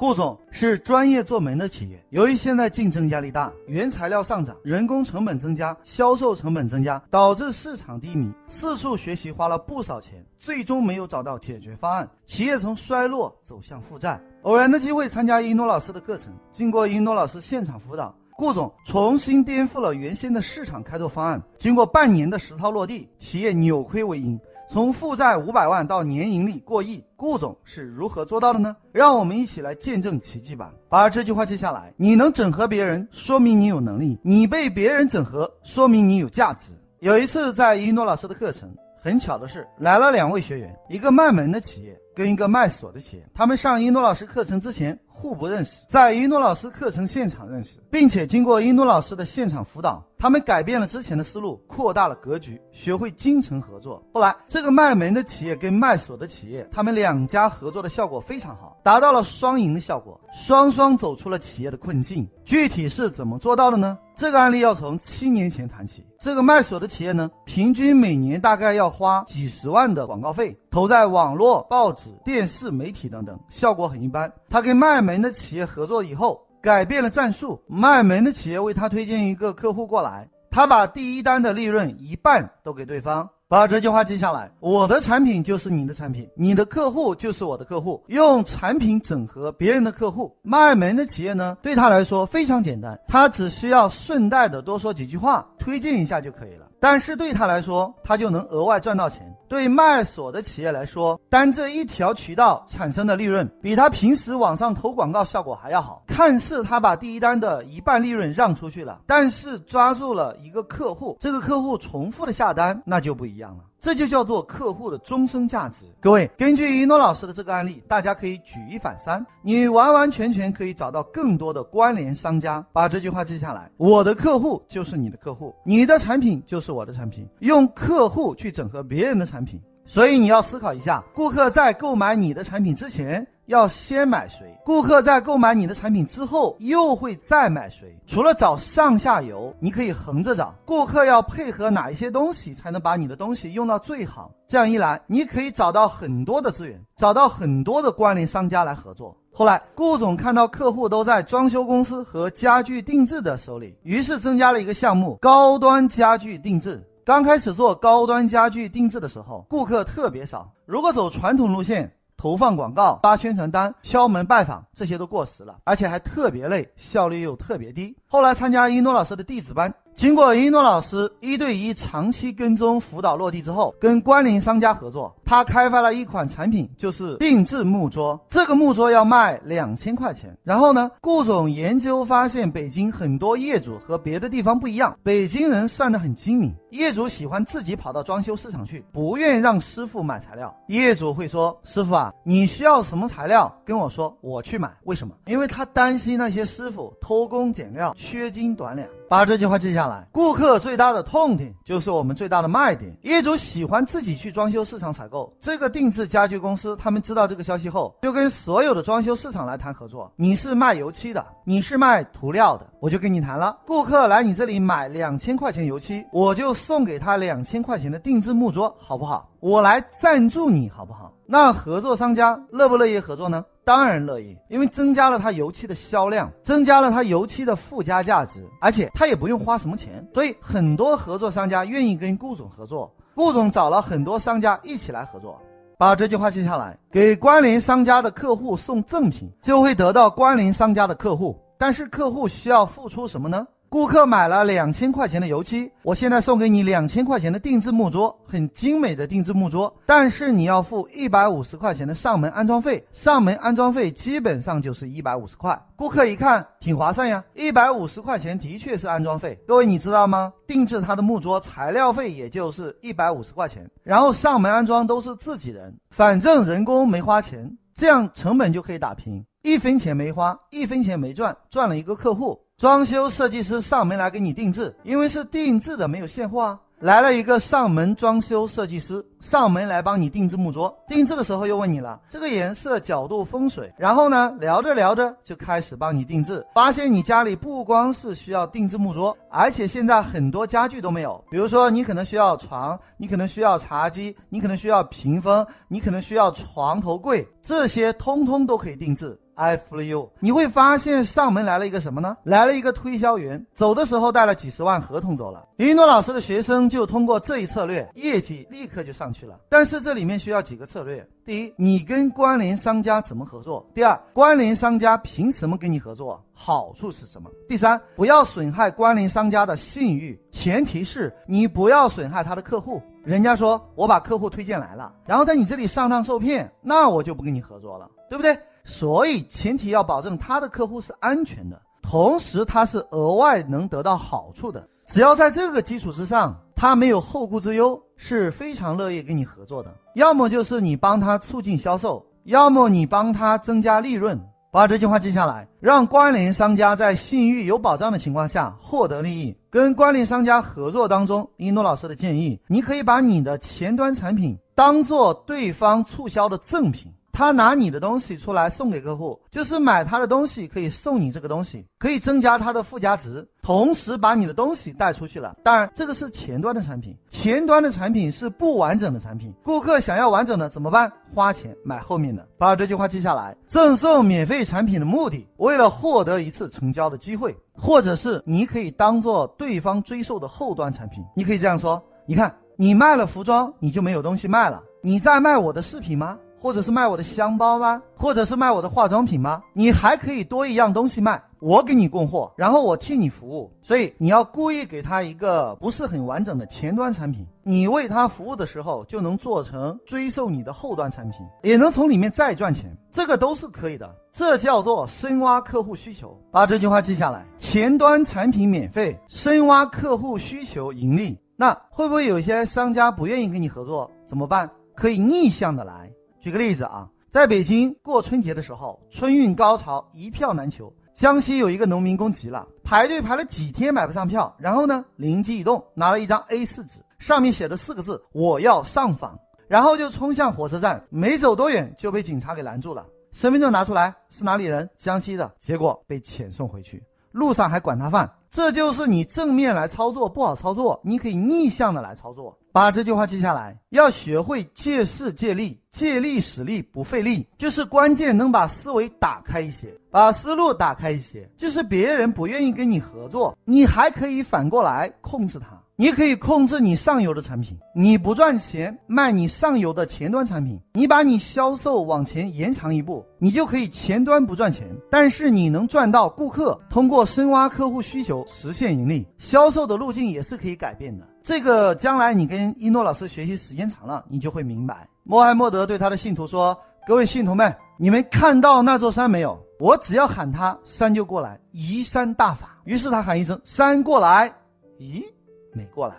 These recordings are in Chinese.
顾总是专业做门的企业，由于现在竞争压力大，原材料上涨，人工成本增加，销售成本增加，导致市场低迷。四处学习花了不少钱，最终没有找到解决方案，企业从衰落走向负债。偶然的机会参加一诺老师的课程，经过一诺老师现场辅导，顾总重新颠覆了原先的市场开拓方案。经过半年的实操落地，企业扭亏为盈。从负债五百万到年盈利过亿，顾总是如何做到的呢？让我们一起来见证奇迹吧！把这句话记下来：你能整合别人，说明你有能力；你被别人整合，说明你有价值。有一次在一诺老师的课程，很巧的是来了两位学员，一个卖门的企业跟一个卖锁的企业。他们上一诺老师课程之前互不认识，在一诺老师课程现场认识，并且经过一诺老师的现场辅导。他们改变了之前的思路，扩大了格局，学会精诚合作。后来，这个卖门的企业跟卖锁的企业，他们两家合作的效果非常好，达到了双赢的效果，双双走出了企业的困境。具体是怎么做到的呢？这个案例要从七年前谈起。这个卖锁的企业呢，平均每年大概要花几十万的广告费，投在网络、报纸、电视媒体等等，效果很一般。他跟卖门的企业合作以后。改变了战术，卖门的企业为他推荐一个客户过来，他把第一单的利润一半都给对方。把这句话记下来：我的产品就是你的产品，你的客户就是我的客户。用产品整合别人的客户，卖门的企业呢，对他来说非常简单，他只需要顺带的多说几句话，推荐一下就可以了。但是对他来说，他就能额外赚到钱。对卖锁的企业来说，单这一条渠道产生的利润，比他平时网上投广告效果还要好。看似他把第一单的一半利润让出去了，但是抓住了一个客户，这个客户重复的下单，那就不一样了。这就叫做客户的终身价值。各位，根据一诺老师的这个案例，大家可以举一反三，你完完全全可以找到更多的关联商家。把这句话记下来：我的客户就是你的客户，你的产品就是我的产品。用客户去整合别人的产品，所以你要思考一下，顾客在购买你的产品之前。要先买谁？顾客在购买你的产品之后，又会再买谁？除了找上下游，你可以横着找，顾客要配合哪一些东西才能把你的东西用到最好？这样一来，你可以找到很多的资源，找到很多的关联商家来合作。后来，顾总看到客户都在装修公司和家具定制的手里，于是增加了一个项目——高端家具定制。刚开始做高端家具定制的时候，顾客特别少。如果走传统路线，投放广告、发宣传单、敲门拜访，这些都过时了，而且还特别累，效率又特别低。后来参加一诺老师的弟子班。经过一诺老师一对一长期跟踪辅导落地之后，跟关联商家合作，他开发了一款产品，就是定制木桌。这个木桌要卖两千块钱。然后呢，顾总研究发现，北京很多业主和别的地方不一样，北京人算得很精明，业主喜欢自己跑到装修市场去，不愿意让师傅买材料。业主会说：“师傅啊，你需要什么材料？跟我说，我去买。”为什么？因为他担心那些师傅偷工减料、缺斤短两。把这句话记下来。顾客最大的痛点就是我们最大的卖点。业主喜欢自己去装修市场采购。这个定制家具公司，他们知道这个消息后，就跟所有的装修市场来谈合作。你是卖油漆的，你是卖涂料的，我就跟你谈了。顾客来你这里买两千块钱油漆，我就送给他两千块钱的定制木桌，好不好？我来赞助你，好不好？那合作商家乐不乐意合作呢？当然乐意，因为增加了他油漆的销量，增加了他油漆的附加价值，而且他也不用花什么钱，所以很多合作商家愿意跟顾总合作。顾总找了很多商家一起来合作，把这句话记下来，给关联商家的客户送赠品，就会得到关联商家的客户。但是客户需要付出什么呢？顾客买了两千块钱的油漆，我现在送给你两千块钱的定制木桌，很精美的定制木桌，但是你要付一百五十块钱的上门安装费，上门安装费基本上就是一百五十块。顾客一看挺划算呀，一百五十块钱的确是安装费。各位你知道吗？定制他的木桌材料费也就是一百五十块钱，然后上门安装都是自己人，反正人工没花钱，这样成本就可以打平，一分钱没花，一分钱没赚，赚了一个客户。装修设计师上门来给你定制，因为是定制的，没有现货啊。来了一个上门装修设计师，上门来帮你定制木桌。定制的时候又问你了，这个颜色、角度、风水。然后呢，聊着聊着就开始帮你定制。发现你家里不光是需要定制木桌，而且现在很多家具都没有。比如说，你可能需要床，你可能需要茶几，你可能需要屏风，你可能需要床头柜，这些通通都可以定制。I flew you，你会发现上门来了一个什么呢？来了一个推销员，走的时候带了几十万合同走了。云诺老师的学生就通过这一策略，业绩立刻就上去了。但是这里面需要几个策略：第一，你跟关联商家怎么合作；第二，关联商家凭什么跟你合作，好处是什么；第三，不要损害关联商家的信誉，前提是你不要损害他的客户。人家说我把客户推荐来了，然后在你这里上当受骗，那我就不跟你合作了，对不对？所以前提要保证他的客户是安全的，同时他是额外能得到好处的。只要在这个基础之上，他没有后顾之忧，是非常乐意跟你合作的。要么就是你帮他促进销售，要么你帮他增加利润。把这句话记下来，让关联商家在信誉有保障的情况下获得利益。跟关联商家合作当中，一诺老师的建议，你可以把你的前端产品当做对方促销的赠品。他拿你的东西出来送给客户，就是买他的东西可以送你这个东西，可以增加他的附加值，同时把你的东西带出去了。当然，这个是前端的产品，前端的产品是不完整的产品。顾客想要完整的怎么办？花钱买后面的。把这句话记下来：赠送免费产品的目的，为了获得一次成交的机会，或者是你可以当做对方追售的后端产品。你可以这样说：你看，你卖了服装，你就没有东西卖了。你在卖我的饰品吗？或者是卖我的香包吗？或者是卖我的化妆品吗？你还可以多一样东西卖，我给你供货，然后我替你服务。所以你要故意给他一个不是很完整的前端产品，你为他服务的时候就能做成追售你的后端产品，也能从里面再赚钱，这个都是可以的。这叫做深挖客户需求，把这句话记下来：前端产品免费，深挖客户需求盈利。那会不会有些商家不愿意跟你合作？怎么办？可以逆向的来。举个例子啊，在北京过春节的时候，春运高潮一票难求。江西有一个农民工急了，排队排了几天买不上票，然后呢，灵机一动，拿了一张 A4 纸，上面写了四个字：“我要上访。”然后就冲向火车站，没走多远就被警察给拦住了。身份证拿出来，是哪里人？江西的。结果被遣送回去，路上还管他饭。这就是你正面来操作不好操作，你可以逆向的来操作。把这句话记下来，要学会借势借力，借力使力不费力，就是关键能把思维打开一些，把思路打开一些。就是别人不愿意跟你合作，你还可以反过来控制他。你可以控制你上游的产品，你不赚钱卖你上游的前端产品，你把你销售往前延长一步，你就可以前端不赚钱，但是你能赚到顾客，通过深挖客户需求实现盈利。销售的路径也是可以改变的。这个将来你跟一诺老师学习时间长了，你就会明白。穆罕默德对他的信徒说：“各位信徒们，你们看到那座山没有？我只要喊他，山就过来，移山大法。”于是他喊一声：“山过来！”咦？没过来，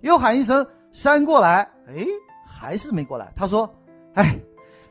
又喊一声“山过来”，哎，还是没过来。他说：“哎，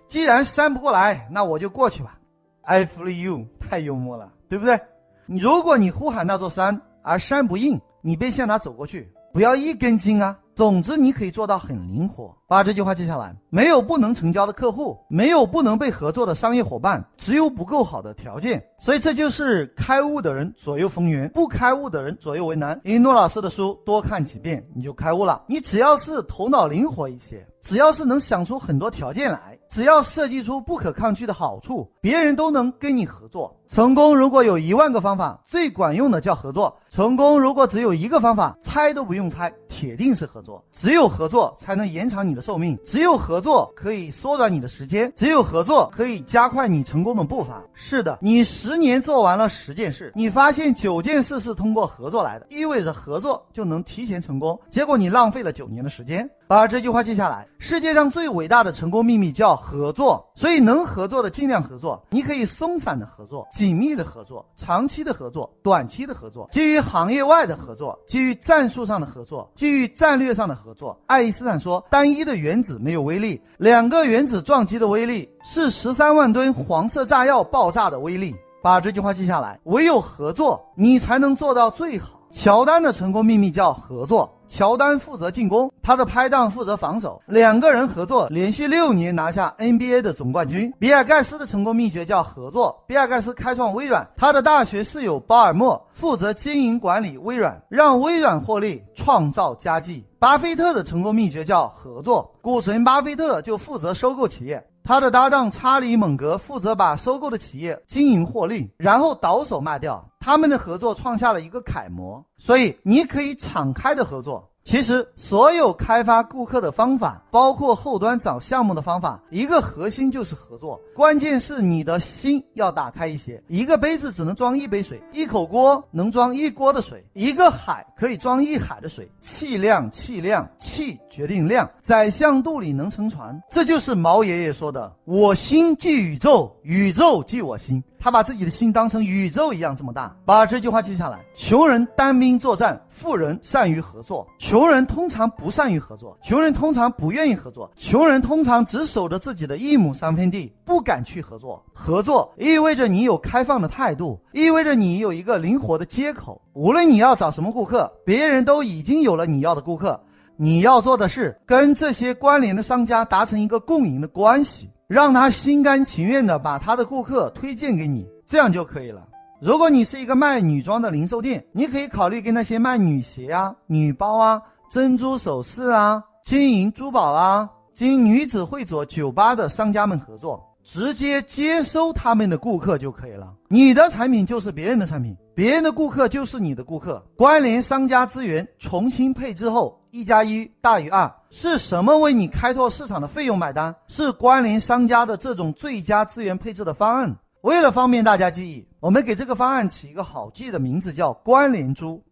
既然山不过来，那我就过去吧。”I f l e you，太幽默了，对不对？你如果你呼喊那座山，而山不应，你便向他走过去，不要一根筋啊。总之，你可以做到很灵活。把这句话记下来：没有不能成交的客户，没有不能被合作的商业伙伴，只有不够好的条件。所以，这就是开悟的人左右逢源，不开悟的人左右为难。一诺老师的书多看几遍，你就开悟了。你只要是头脑灵活一些，只要是能想出很多条件来，只要设计出不可抗拒的好处，别人都能跟你合作。成功如果有一万个方法，最管用的叫合作；成功如果只有一个方法，猜都不用猜，铁定是合作。只有合作才能延长你的寿命，只有合作可以缩短你的时间，只有合作可以加快你成功的步伐。是的，你十年做完了十件事，你发现九件事是通过合作来的，意味着合作就能提前成功。结果你浪费了九年的时间。把这句话记下来：世界上最伟大的成功秘密叫合作，所以能合作的尽量合作。你可以松散的合作。紧密的合作，长期的合作，短期的合作，基于行业外的合作，基于战术上的合作，基于战略上的合作。爱因斯坦说，单一的原子没有威力，两个原子撞击的威力是十三万吨黄色炸药爆炸的威力。把这句话记下来，唯有合作，你才能做到最好。乔丹的成功秘密叫合作。乔丹负责进攻，他的拍档负责防守，两个人合作，连续六年拿下 NBA 的总冠军。比尔盖茨的成功秘诀叫合作。比尔盖茨开创微软，他的大学室友鲍尔默负责经营管理微软，让微软获利，创造佳绩。巴菲特的成功秘诀叫合作，股神巴菲特就负责收购企业。他的搭档查理·蒙格负责把收购的企业经营获利，然后倒手卖掉。他们的合作创下了一个楷模，所以你可以敞开的合作。其实，所有开发顾客的方法，包括后端找项目的方法，一个核心就是合作。关键是你的心要打开一些。一个杯子只能装一杯水，一口锅能装一锅的水，一个海可以装一海的水。气量，气量，气决定量。宰相肚里能撑船，这就是毛爷爷说的：“我心即宇宙，宇宙即我心。”他把自己的心当成宇宙一样这么大。把这句话记下来：穷人单兵作战，富人善于合作。穷人通常不善于合作，穷人通常不愿意合作，穷人通常只守着自己的一亩三分地，不敢去合作。合作意味着你有开放的态度，意味着你有一个灵活的接口。无论你要找什么顾客，别人都已经有了你要的顾客。你要做的是跟这些关联的商家达成一个共赢的关系，让他心甘情愿的把他的顾客推荐给你，这样就可以了。如果你是一个卖女装的零售店，你可以考虑跟那些卖女鞋啊、女包啊、珍珠首饰啊、金银珠宝啊、经女子会所、酒吧的商家们合作，直接接收他们的顾客就可以了。你的产品就是别人的产品，别人的顾客就是你的顾客。关联商家资源重新配置后，一加一大于二。是什么为你开拓市场的费用买单？是关联商家的这种最佳资源配置的方案。为了方便大家记忆，我们给这个方案起一个好记的名字，叫“关联珠”。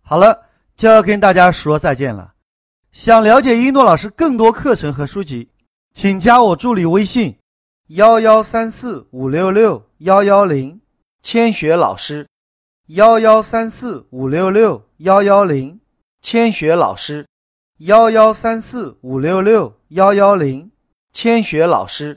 好了，就要跟大家说再见了。想了解一诺老师更多课程和书籍，请加我助理微信：幺幺三四五六六幺幺零，千雪老师；幺幺三四五六六幺幺零，千雪老师；幺幺三四五六六幺幺零，千雪老师。